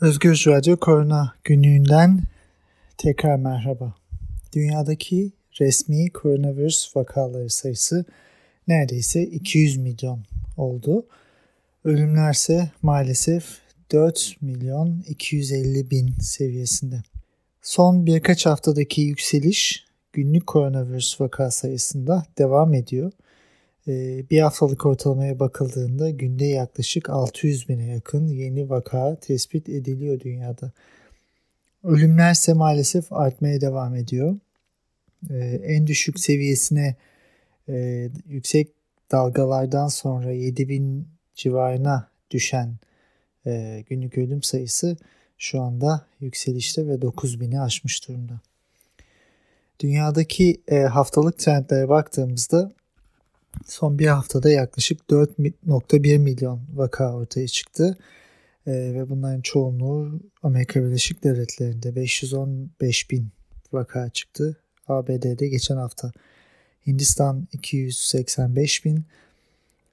Özgür Radyo Korona günlüğünden tekrar merhaba. Dünyadaki resmi koronavirüs vakaları sayısı neredeyse 200 milyon oldu. Ölümler ise maalesef 4 milyon 250 bin seviyesinde. Son birkaç haftadaki yükseliş günlük koronavirüs vaka sayısında devam ediyor. Ee, bir haftalık ortalamaya bakıldığında günde yaklaşık 600 bine yakın yeni vaka tespit ediliyor dünyada. Ölümler ise maalesef artmaya devam ediyor. Ee, en düşük seviyesine e, yüksek dalgalardan sonra 7000 civarına düşen e, günlük ölüm sayısı şu anda yükselişte ve 9000'i aşmış durumda. Dünyadaki e, haftalık trendlere baktığımızda son bir haftada yaklaşık 4.1 milyon vaka ortaya çıktı. E, ve bunların çoğunluğu Amerika Birleşik Devletleri'nde 515 bin vaka çıktı. ABD'de geçen hafta Hindistan 285 bin,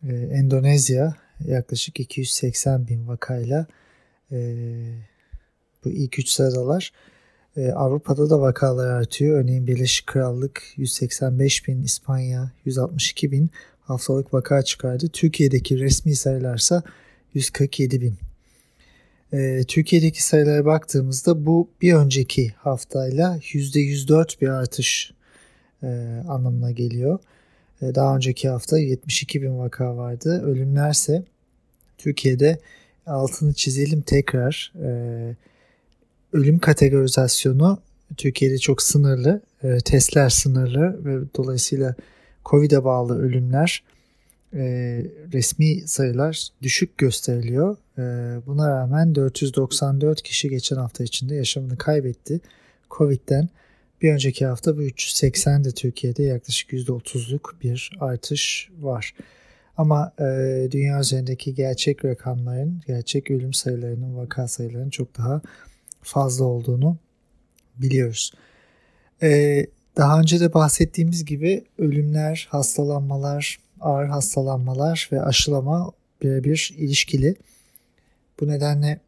e, Endonezya yaklaşık 280 bin vakayla e, bu ilk üç sıradalar. E, Avrupa'da da vakalar artıyor. Örneğin Birleşik Krallık 185 bin, İspanya 162 bin haftalık vaka çıkardı. Türkiye'deki resmi sayılarsa 147 bin. E, Türkiye'deki sayılara baktığımızda bu bir önceki haftayla %104 bir artış e, anlamına geliyor. E, daha önceki hafta 72 bin vaka vardı. Ölümlerse Türkiye'de altını çizelim tekrar. E, ölüm kategorizasyonu Türkiye'de çok sınırlı. E, testler sınırlı ve dolayısıyla COVID'e bağlı ölümler e, resmi sayılar düşük gösteriliyor. E, buna rağmen 494 kişi geçen hafta içinde yaşamını kaybetti. COVID'den bir önceki hafta bu 380 de Türkiye'de yaklaşık %30'luk bir artış var. Ama e, dünya üzerindeki gerçek rakamların, gerçek ölüm sayılarının, vaka sayılarının çok daha fazla olduğunu biliyoruz. E, daha önce de bahsettiğimiz gibi ölümler, hastalanmalar, ağır hastalanmalar ve aşılama birebir ilişkili. Bu nedenle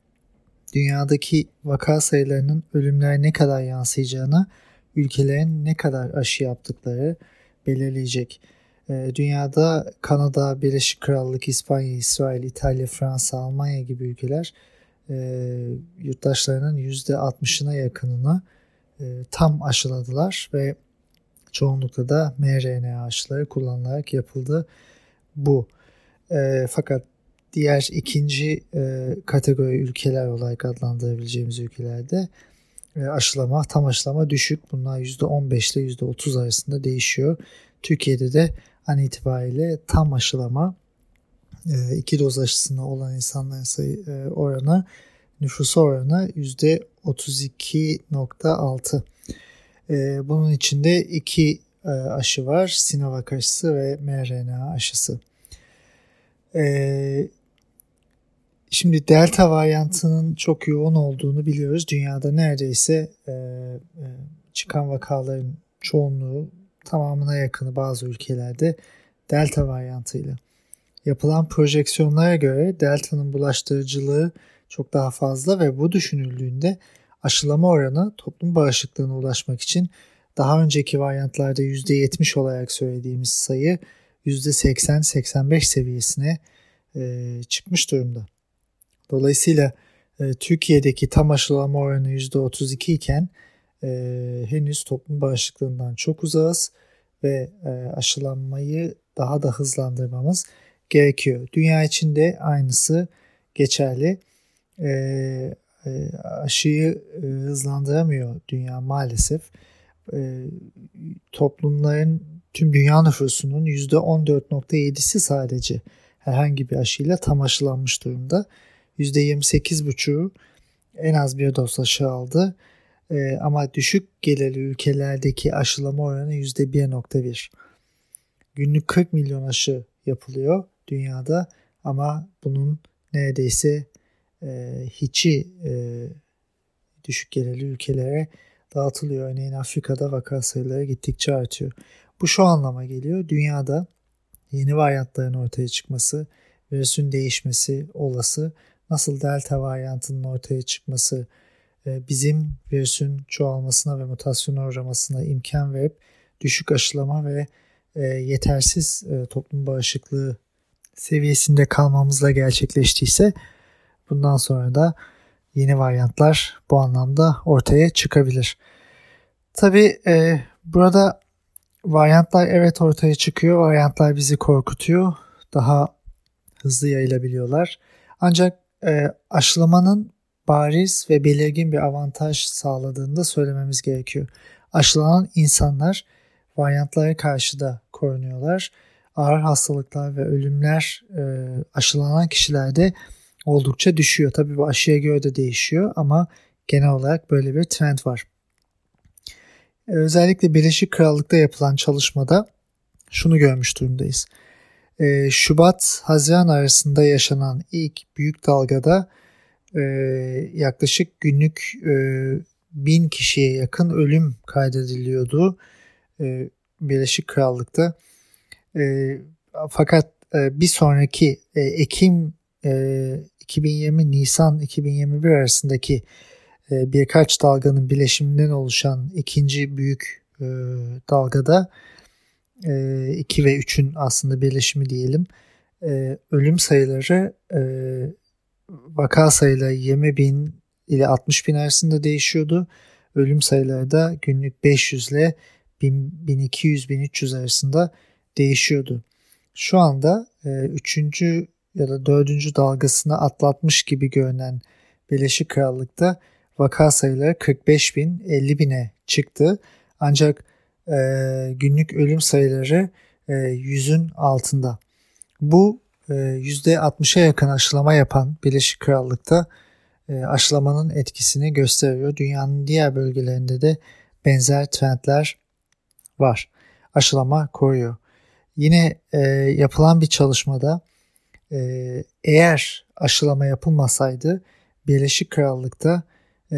dünyadaki vaka sayılarının ölümlere ne kadar yansıyacağını ülkelerin ne kadar aşı yaptıkları belirleyecek. Ee, dünyada Kanada, Birleşik Krallık, İspanya, İsrail, İtalya, Fransa, Almanya gibi ülkeler e, yurttaşlarının %60'ına yakınını e, tam aşıladılar ve çoğunlukla da mRNA aşıları kullanılarak yapıldı bu. E, fakat diğer ikinci kategori ülkeler olarak adlandırabileceğimiz ülkelerde aşılama, tam aşılama düşük. Bunlar %15 ile %30 arasında değişiyor. Türkiye'de de an itibariyle tam aşılama e, iki doz aşısına olan insanların sayı e, oranı nüfusu oranı %32.6. E, bunun içinde iki aşı var. Sinovac aşısı ve mRNA aşısı. Şimdi delta varyantının çok yoğun olduğunu biliyoruz. Dünyada neredeyse çıkan vakaların çoğunluğu tamamına yakını bazı ülkelerde delta varyantıyla. Yapılan projeksiyonlara göre delta'nın bulaştırıcılığı çok daha fazla ve bu düşünüldüğünde aşılama oranı toplum bağışıklığına ulaşmak için daha önceki varyantlarda %70 olarak söylediğimiz sayı %80-85 seviyesine e, çıkmış durumda. Dolayısıyla e, Türkiye'deki tam aşılama oranı %32 iken e, henüz toplum bağışıklığından çok uzağız ve e, aşılanmayı daha da hızlandırmamız gerekiyor. Dünya için de aynısı geçerli. E, e, aşıyı e, hızlandıramıyor dünya maalesef. E, toplumların tüm dünya nüfusunun %14.7'si sadece herhangi bir aşıyla tam aşılanmış durumda. %28,5'u en az bir doz aşı aldı. E, ama düşük gelirli ülkelerdeki aşılama oranı %1.1. Günlük 40 milyon aşı yapılıyor dünyada ama bunun neredeyse e, hiçi e, düşük gelirli ülkelere dağıtılıyor. Örneğin Afrika'da vaka sayıları gittikçe artıyor. Bu şu anlama geliyor. Dünyada yeni varyantların ortaya çıkması, virüsün değişmesi olası. nasıl delta varyantının ortaya çıkması e, bizim virüsün çoğalmasına ve mutasyona uğramasına imkan verip düşük aşılama ve e, yetersiz e, toplum bağışıklığı seviyesinde kalmamızla gerçekleştiyse bundan sonra da yeni varyantlar bu anlamda ortaya çıkabilir. Tabi e, burada varyantlar evet ortaya çıkıyor. Varyantlar bizi korkutuyor. Daha hızlı yayılabiliyorlar. Ancak e, aşılamanın bariz ve belirgin bir avantaj sağladığını da söylememiz gerekiyor. Aşılanan insanlar varyantlara karşı da korunuyorlar. Ağır hastalıklar ve ölümler e, aşılanan kişilerde oldukça düşüyor. Tabii bu aşıya göre de değişiyor ama genel olarak böyle bir trend var. E, özellikle Birleşik Krallık'ta yapılan çalışmada şunu görmüş durumdayız. E, Şubat-Haziran arasında yaşanan ilk büyük dalgada e, yaklaşık günlük e, bin kişiye yakın ölüm kaydediliyordu e, Birleşik Krallık'ta. E, fakat e, bir sonraki e, Ekim e, 2020 Nisan 2021 arasındaki e, birkaç dalganın bileşiminden oluşan ikinci büyük e, dalgada e, 2 ve 3'ün aslında birleşimi diyelim. E, ölüm sayıları e, vaka sayıları 20 bin ile 60 bin arasında değişiyordu. Ölüm sayıları da günlük 500 ile 1200-1300 arasında değişiyordu. Şu anda 3. E, ya da 4. dalgasını atlatmış gibi görünen Birleşik Krallık'ta vaka sayıları 45 bin 50 bine çıktı. Ancak e, günlük ölüm sayıları e, 100'ün altında. Bu e, %60'a yakın aşılama yapan Birleşik Krallık'ta e, aşılamanın etkisini gösteriyor. Dünyanın diğer bölgelerinde de benzer trendler var. Aşılama koruyor. Yine e, yapılan bir çalışmada e, eğer aşılama yapılmasaydı Birleşik Krallık'ta e,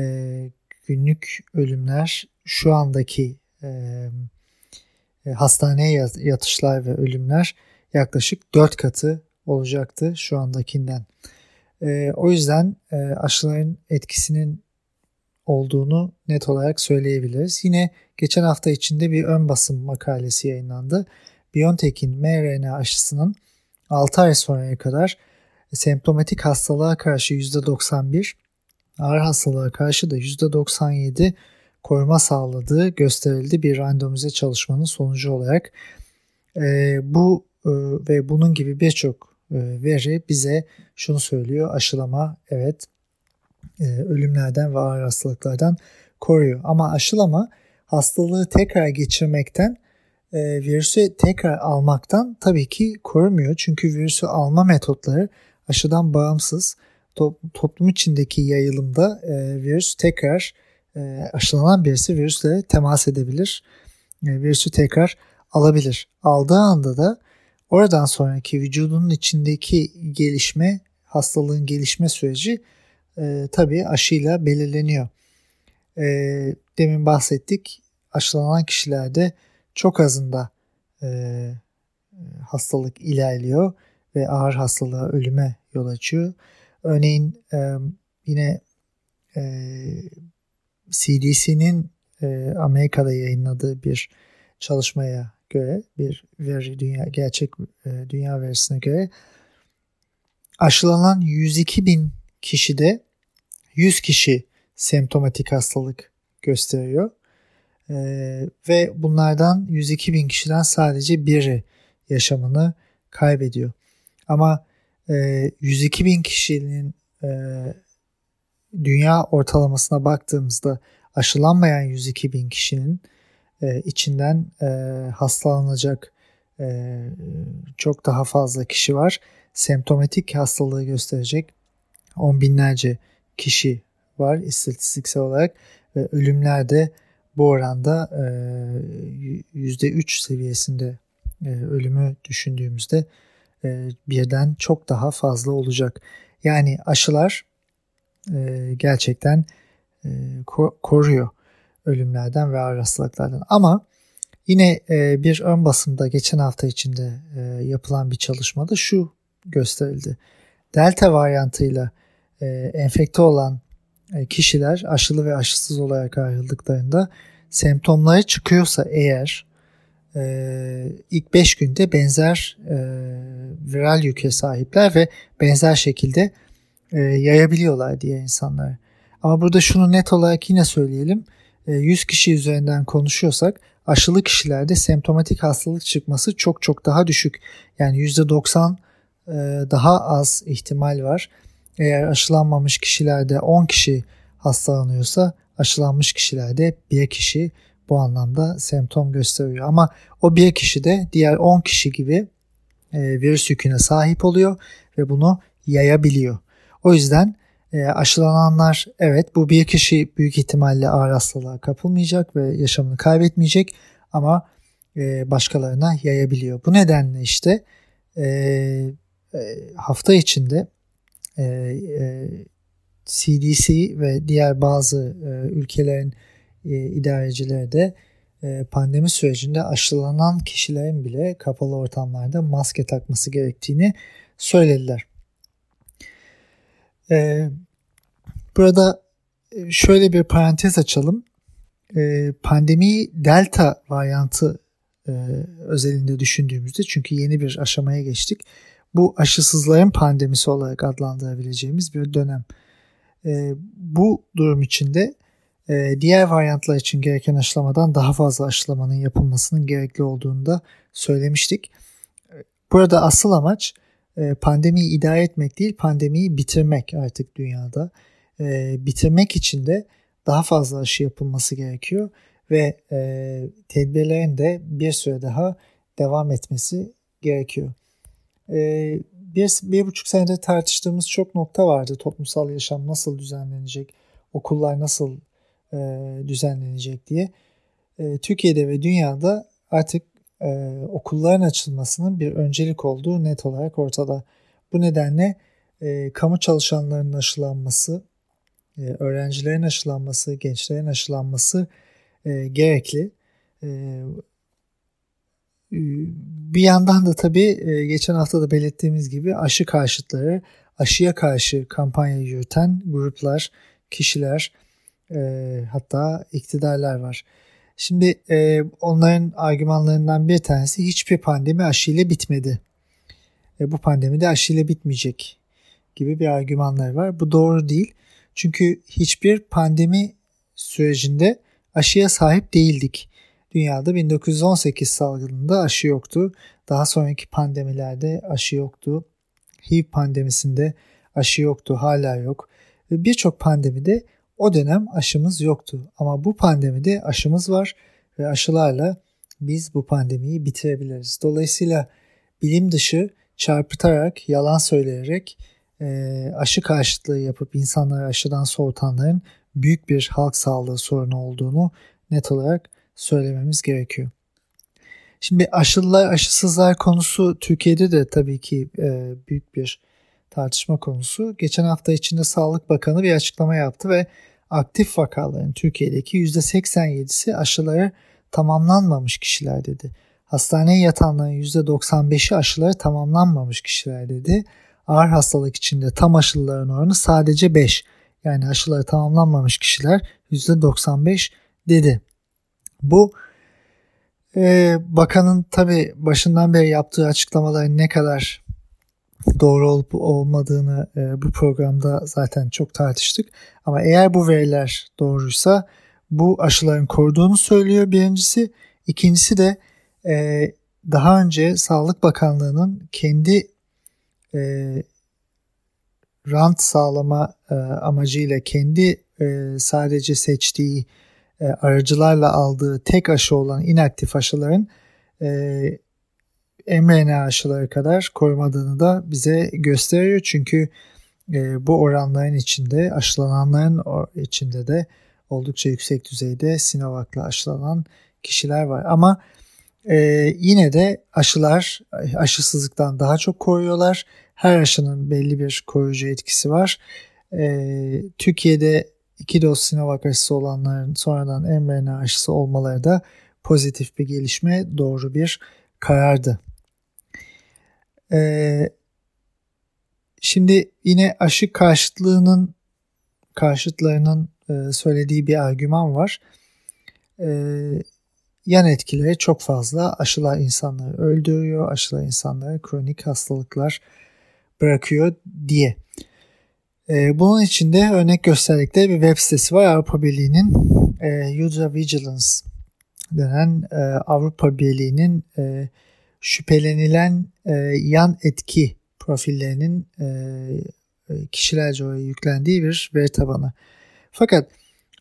günlük ölümler şu andaki e, e hastaneye yatışlar ve ölümler yaklaşık 4 katı olacaktı şu andakinden. E, o yüzden e, aşıların etkisinin olduğunu net olarak söyleyebiliriz. Yine geçen hafta içinde bir ön basım makalesi yayınlandı. BioNTech'in mRNA aşısının 6 ay sonraya kadar semptomatik hastalığa karşı %91, ağır hastalığa karşı da %97 koruma sağladığı gösterildi bir randomize çalışmanın sonucu olarak. E, bu e, ve bunun gibi birçok e, veri bize şunu söylüyor. Aşılama evet e, ölümlerden ve ağır hastalıklardan koruyor. Ama aşılama hastalığı tekrar geçirmekten e, virüsü tekrar almaktan tabii ki korumuyor. Çünkü virüsü alma metotları aşıdan bağımsız. toplum içindeki yayılımda e, virüs tekrar e, aşılanan birisi virüsle temas edebilir. E, virüsü tekrar alabilir. Aldığı anda da oradan sonraki vücudunun içindeki gelişme, hastalığın gelişme süreci e, tabii aşıyla belirleniyor. E, demin bahsettik aşılanan kişilerde çok azında e, hastalık ilerliyor ve ağır hastalığa ölüme yol açıyor. Örneğin e, yine e, CDC'nin e, Amerika'da yayınladığı bir çalışmaya göre bir veri dünya gerçek e, dünya verisine göre aşılanan 102 bin kişide 100 kişi semptomatik hastalık gösteriyor. Ee, ve bunlardan 102 bin kişiden sadece biri yaşamını kaybediyor. Ama e, 102 bin kişinin e, dünya ortalamasına baktığımızda aşılanmayan 102 bin kişinin e, içinden e, hastalanacak e, çok daha fazla kişi var. Semptomatik hastalığı gösterecek on binlerce kişi var istatistiksel olarak ve ölümler de bu oranda %3 seviyesinde ölümü düşündüğümüzde birden çok daha fazla olacak. Yani aşılar gerçekten koruyor ölümlerden ve ağır hastalıklardan. Ama yine bir ön basımda geçen hafta içinde yapılan bir çalışmada şu gösterildi. Delta varyantıyla e, enfekte olan e, kişiler aşılı ve aşısız olarak ayrıldıklarında semptomları çıkıyorsa eğer e, ilk 5 günde benzer e, viral yüke sahipler ve benzer şekilde e, yayabiliyorlar diye insanlar. Ama burada şunu net olarak yine söyleyelim. E, 100 kişi üzerinden konuşuyorsak aşılı kişilerde semptomatik hastalık çıkması çok çok daha düşük. Yani %90 e, daha az ihtimal var. Eğer aşılanmamış kişilerde 10 kişi hastalanıyorsa aşılanmış kişilerde 1 kişi bu anlamda semptom gösteriyor. Ama o bir kişi de diğer 10 kişi gibi e, virüs yüküne sahip oluyor ve bunu yayabiliyor. O yüzden e, aşılananlar evet bu bir kişi büyük ihtimalle ağır hastalığa kapılmayacak ve yaşamını kaybetmeyecek ama e, başkalarına yayabiliyor. Bu nedenle işte e, e, hafta içinde e, e, CDC ve diğer bazı e, ülkelerin e, idarecileri de e, pandemi sürecinde aşılanan kişilerin bile kapalı ortamlarda maske takması gerektiğini söylediler. E, burada e, şöyle bir parantez açalım. E, pandemi delta varyantı e, özelinde düşündüğümüzde çünkü yeni bir aşamaya geçtik. Bu aşısızların pandemisi olarak adlandırabileceğimiz bir dönem. E, bu durum içinde e, diğer varyantlar için gereken aşılamadan daha fazla aşılamanın yapılmasının gerekli olduğunu da söylemiştik. Burada asıl amaç e, pandemiyi idare etmek değil, pandemiyi bitirmek artık dünyada. E, bitirmek için de daha fazla aşı yapılması gerekiyor ve e, tedbirlerin de bir süre daha devam etmesi gerekiyor. E, bir, bir buçuk senedir tartıştığımız çok nokta vardı. Toplumsal yaşam nasıl düzenlenecek, okullar nasıl e, düzenlenecek diye. E, Türkiye'de ve dünyada artık e, okulların açılmasının bir öncelik olduğu net olarak ortada. Bu nedenle e, kamu çalışanlarının aşılanması, e, öğrencilerin aşılanması, gençlerin aşılanması e, gerekli. E, bir yandan da tabii e, geçen hafta da belirttiğimiz gibi aşı karşıtları, aşıya karşı kampanya yürüten gruplar, kişiler, e, hatta iktidarlar var. Şimdi e, onların argümanlarından bir tanesi hiçbir pandemi aşıyla bitmedi. Bu pandemi de aşıyla bitmeyecek gibi bir argümanlar var. Bu doğru değil. Çünkü hiçbir pandemi sürecinde aşıya sahip değildik. Dünyada 1918 salgınında aşı yoktu. Daha sonraki pandemilerde aşı yoktu. HIV pandemisinde aşı yoktu, hala yok. Birçok pandemide o dönem aşımız yoktu ama bu pandemide aşımız var ve aşılarla biz bu pandemiyi bitirebiliriz. Dolayısıyla bilim dışı çarpıtarak, yalan söyleyerek aşı karşıtlığı yapıp insanları aşıdan soğutanların büyük bir halk sağlığı sorunu olduğunu net olarak söylememiz gerekiyor. Şimdi aşılılar, aşısızlar konusu Türkiye'de de tabii ki e, büyük bir tartışma konusu. Geçen hafta içinde Sağlık Bakanı bir açıklama yaptı ve aktif vakaların Türkiye'deki %87'si aşıları tamamlanmamış kişiler dedi. Hastaneye yatanların %95'i aşıları tamamlanmamış kişiler dedi. Ağır hastalık içinde tam aşılıların oranı sadece 5. Yani aşıları tamamlanmamış kişiler %95 dedi. Bu e, bakanın tabi başından beri yaptığı açıklamaların ne kadar doğru olup olmadığını e, bu programda zaten çok tartıştık. Ama eğer bu veriler doğruysa bu aşıların koruduğunu söylüyor birincisi. İkincisi de e, daha önce Sağlık Bakanlığı'nın kendi e, rant sağlama e, amacıyla kendi e, sadece seçtiği e, aracılarla aldığı tek aşı olan inaktif aşıların e, mRNA aşıları kadar korumadığını da bize gösteriyor. Çünkü e, bu oranların içinde aşılananların içinde de oldukça yüksek düzeyde Sinovac'la aşılanan kişiler var. Ama e, yine de aşılar aşısızlıktan daha çok koruyorlar. Her aşının belli bir koruyucu etkisi var. E, Türkiye'de iki doz Sinovac aşısı olanların sonradan mRNA aşısı olmaları da pozitif bir gelişme, doğru bir karardı. Ee, şimdi yine aşı karşıtlığının karşıtlarının e, söylediği bir argüman var. E, yan etkileri çok fazla. Aşılar insanları öldürüyor, aşılar insanlara kronik hastalıklar bırakıyor diye. E, bunun için de örnek gösterdikleri bir web sitesi var Avrupa Birliği'nin e, User Vigilance denen e, Avrupa Birliği'nin e, şüphelenilen yan etki profillerinin kişilerce oraya yüklendiği bir veri tabanı. Fakat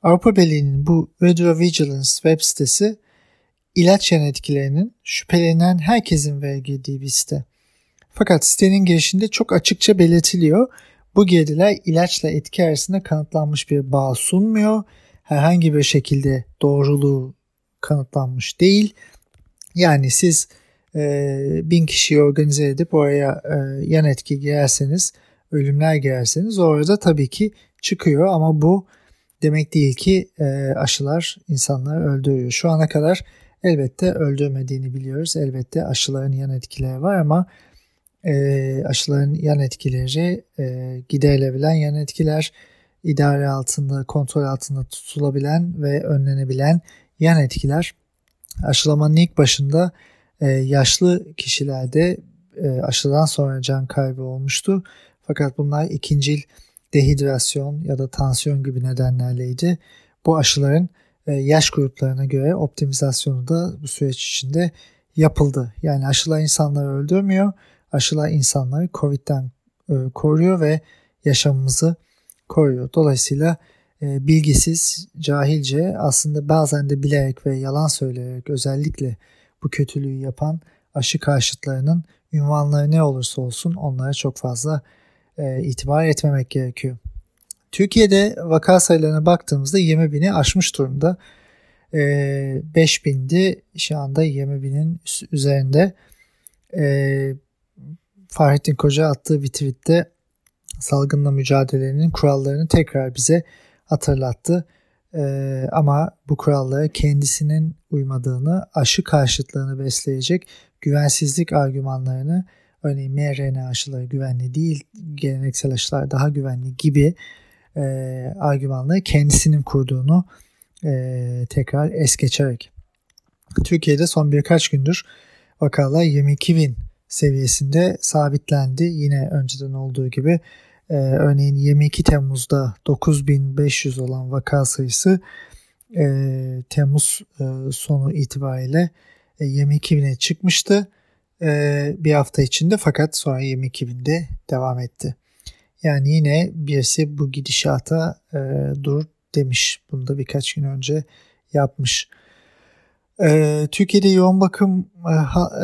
Avrupa Birliği'nin bu Radio Vigilance web sitesi ilaç yan etkilerinin şüphelenen herkesin vergilediği bir site. Fakat sitenin girişinde çok açıkça belirtiliyor. Bu girdiler ilaçla etki arasında kanıtlanmış bir bağ sunmuyor. Herhangi bir şekilde doğruluğu kanıtlanmış değil. Yani siz e, bin kişiyi organize edip oraya e, yan etki girerseniz, ölümler girerseniz orada tabii ki çıkıyor ama bu demek değil ki e, aşılar insanları öldürüyor. Şu ana kadar elbette öldürmediğini biliyoruz. Elbette aşıların yan etkileri var ama e, aşıların yan etkileri e, giderilebilen yan etkiler, idare altında, kontrol altında tutulabilen ve önlenebilen yan etkiler. Aşılamanın ilk başında e, yaşlı kişilerde e, aşıdan sonra can kaybı olmuştu. Fakat bunlar ikincil dehidrasyon ya da tansiyon gibi nedenlerleydi. Bu aşıların e, yaş gruplarına göre optimizasyonu da bu süreç içinde yapıldı. Yani aşılar insanları öldürmüyor. Aşılar insanları COVID'den e, koruyor ve yaşamımızı koruyor. Dolayısıyla e, bilgisiz, cahilce aslında bazen de bilerek ve yalan söyleyerek özellikle bu kötülüğü yapan aşı karşıtlarının ünvanları ne olursa olsun onlara çok fazla e, itibar etmemek gerekiyor. Türkiye'de vaka sayılarına baktığımızda 20 bini aşmış durumda. E, 5 bindi şu anda 20 binin üzerinde. E, Fahrettin Koca attığı bir tweette salgınla mücadelenin kurallarını tekrar bize hatırlattı. Ee, ama bu kurallara kendisinin uymadığını, aşı karşıtlığını besleyecek güvensizlik argümanlarını örneğin mRNA aşıları güvenli değil, geleneksel aşılar daha güvenli gibi e, argümanları kendisinin kurduğunu e, tekrar es geçerek. Türkiye'de son birkaç gündür vakalar 22 bin seviyesinde sabitlendi. Yine önceden olduğu gibi e, örneğin 22 Temmuz'da 9500 olan vaka sayısı e, Temmuz e, sonu itibariyle e, 22 bine çıkmıştı e, bir hafta içinde fakat sonra 22 binde devam etti. Yani yine birisi bu gidişata e, dur demiş. Bunu da birkaç gün önce yapmış. E, Türkiye'de yoğun bakım e,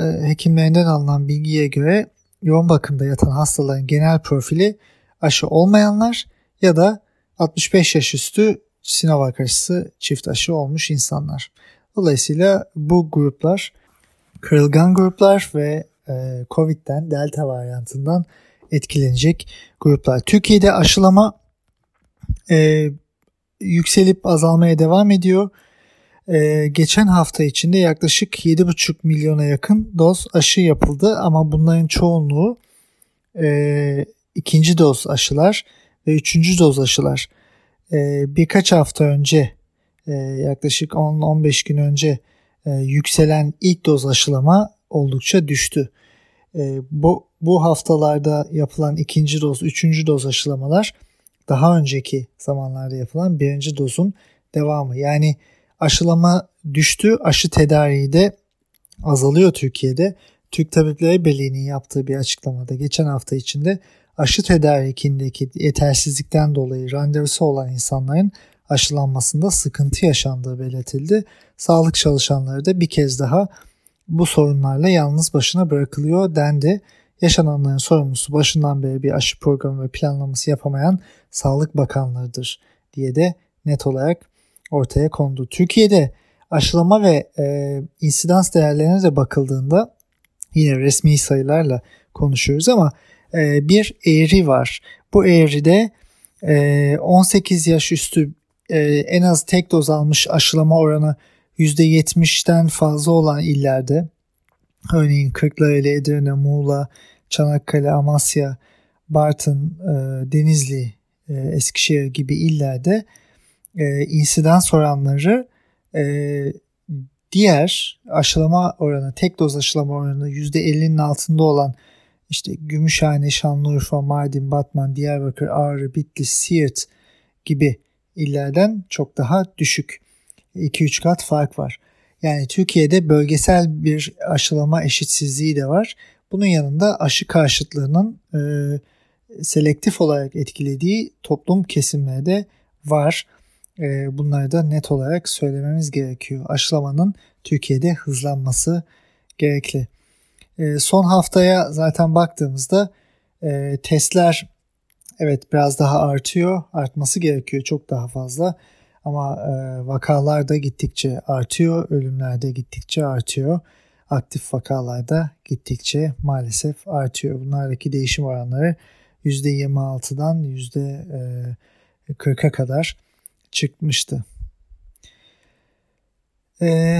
e, hekimlerinden alınan bilgiye göre yoğun bakımda yatan hastaların genel profili aşı olmayanlar ya da 65 yaş üstü Sinovac aşısı çift aşı olmuş insanlar. Dolayısıyla bu gruplar kırılgan gruplar ve e, Covid'den Delta varyantından etkilenecek gruplar. Türkiye'de aşılama e, yükselip azalmaya devam ediyor. E, geçen hafta içinde yaklaşık 7,5 milyona yakın doz aşı yapıldı ama bunların çoğunluğu e, ikinci doz aşılar ve üçüncü doz aşılar. E, birkaç hafta önce e, yaklaşık 10-15 gün önce e, yükselen ilk doz aşılama oldukça düştü. E, bu, bu haftalarda yapılan ikinci doz, üçüncü doz aşılamalar daha önceki zamanlarda yapılan birinci dozun devamı. Yani aşılama düştü, aşı tedariği de azalıyor Türkiye'de. Türk Tabipleri Birliği'nin yaptığı bir açıklamada geçen hafta içinde aşı tedarikindeki yetersizlikten dolayı randevusu olan insanların aşılanmasında sıkıntı yaşandığı belirtildi. Sağlık çalışanları da bir kez daha bu sorunlarla yalnız başına bırakılıyor dendi. Yaşananların sorumlusu başından beri bir aşı programı ve planlaması yapamayan Sağlık Bakanlarıdır diye de net olarak ortaya kondu. Türkiye'de aşılama ve e, insidans değerlerine de bakıldığında yine resmi sayılarla konuşuyoruz ama e, bir eğri var. Bu eğride e, 18 yaş üstü e, en az tek doz almış aşılama oranı %70'ten fazla olan illerde örneğin Kırklareli, Edirne, Muğla, Çanakkale, Amasya Bartın, e, Denizli, e, Eskişehir gibi illerde e, insidans oranları e, diğer aşılama oranı, tek doz aşılama oranı %50'nin altında olan işte Gümüşhane, Şanlıurfa, Mardin, Batman, Diyarbakır, Ağrı, Bitlis, Siirt gibi illerden çok daha düşük. 2-3 kat fark var. Yani Türkiye'de bölgesel bir aşılama eşitsizliği de var. Bunun yanında aşı karşıtlığının e, selektif olarak etkilediği toplum kesimleri de var. E, bunları da net olarak söylememiz gerekiyor. Aşılamanın Türkiye'de hızlanması gerekli. E, son haftaya zaten baktığımızda e, testler evet biraz daha artıyor. Artması gerekiyor çok daha fazla. Ama e, vakalar da gittikçe artıyor. Ölümler de gittikçe artıyor. Aktif vakalar da gittikçe maalesef artıyor. Bunlardaki değişim oranları %26'dan %40'a kadar çıkmıştı. E,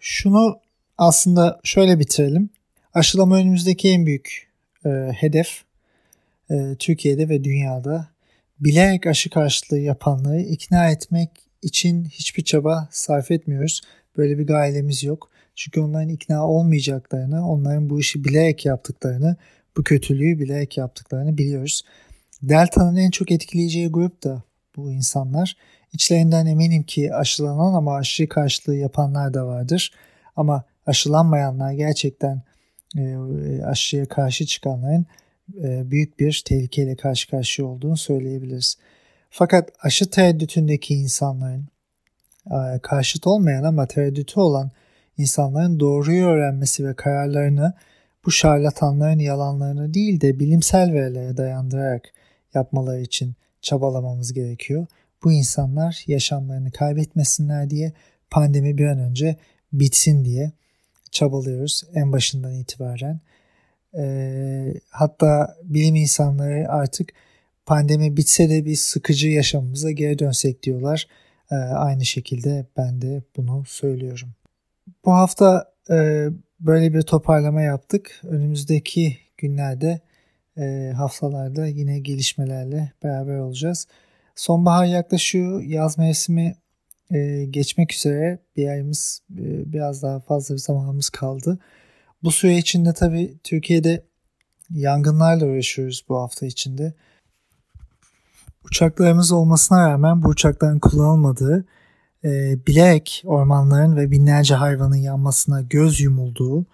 şunu aslında şöyle bitirelim. Aşılama önümüzdeki en büyük e, hedef e, Türkiye'de ve dünyada bilerek aşı karşılığı yapanları ikna etmek için hiçbir çaba sarf etmiyoruz. Böyle bir gayemiz yok. Çünkü onların ikna olmayacaklarını, onların bu işi bilerek yaptıklarını, bu kötülüğü bilerek yaptıklarını biliyoruz. Delta'nın en çok etkileyeceği grup da bu insanlar. İçlerinden eminim ki aşılanan ama aşı karşılığı yapanlar da vardır. Ama aşılanmayanlar gerçekten e, aşıya karşı çıkanların e, büyük bir tehlikeyle karşı karşıya olduğunu söyleyebiliriz. Fakat aşı tereddütündeki insanların e, karşıt olmayan ama tereddütü olan insanların doğruyu öğrenmesi ve kararlarını bu şarlatanların yalanlarını değil de bilimsel verilere dayandırarak yapmaları için çabalamamız gerekiyor. Bu insanlar yaşamlarını kaybetmesinler diye pandemi bir an önce bitsin diye çabalıyoruz en başından itibaren. E, hatta bilim insanları artık pandemi bitse de biz sıkıcı yaşamımıza geri dönsek diyorlar. E, aynı şekilde ben de bunu söylüyorum. Bu hafta e, böyle bir toparlama yaptık. Önümüzdeki günlerde e, haftalarda yine gelişmelerle beraber olacağız. Sonbahar yaklaşıyor. Yaz mevsimi e, geçmek üzere bir ayımız e, biraz daha fazla bir zamanımız kaldı. Bu süre içinde tabii Türkiye'de yangınlarla uğraşıyoruz bu hafta içinde. Uçaklarımız olmasına rağmen bu uçakların kullanılmadığı, e, bilerek ormanların ve binlerce hayvanın yanmasına göz yumulduğu,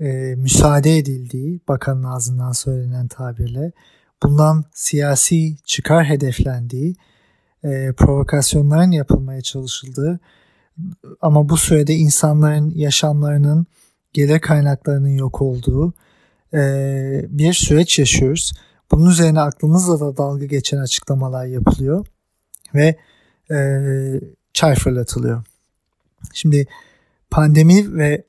e, müsaade edildiği bakanın ağzından söylenen tabirle bundan siyasi çıkar hedeflendiği, e, provokasyonların yapılmaya çalışıldığı ama bu sürede insanların yaşamlarının gelir kaynaklarının yok olduğu e, bir süreç yaşıyoruz. Bunun üzerine aklımızla da dalga geçen açıklamalar yapılıyor ve e, çay fırlatılıyor. Şimdi pandemi ve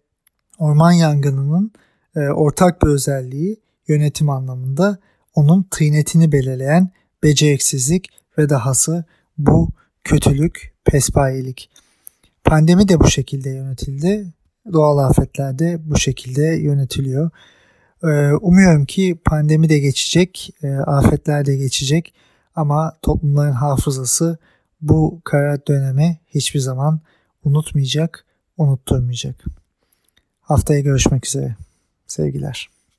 orman yangınının e, ortak bir özelliği yönetim anlamında onun tıynetini belirleyen beceriksizlik ve dahası bu kötülük, pespayelik. Pandemi de bu şekilde yönetildi doğal afetler de bu şekilde yönetiliyor. Ee, umuyorum ki pandemi de geçecek, e, afetler de geçecek ama toplumların hafızası bu kara dönemi hiçbir zaman unutmayacak, unutturmayacak. Haftaya görüşmek üzere. Sevgiler.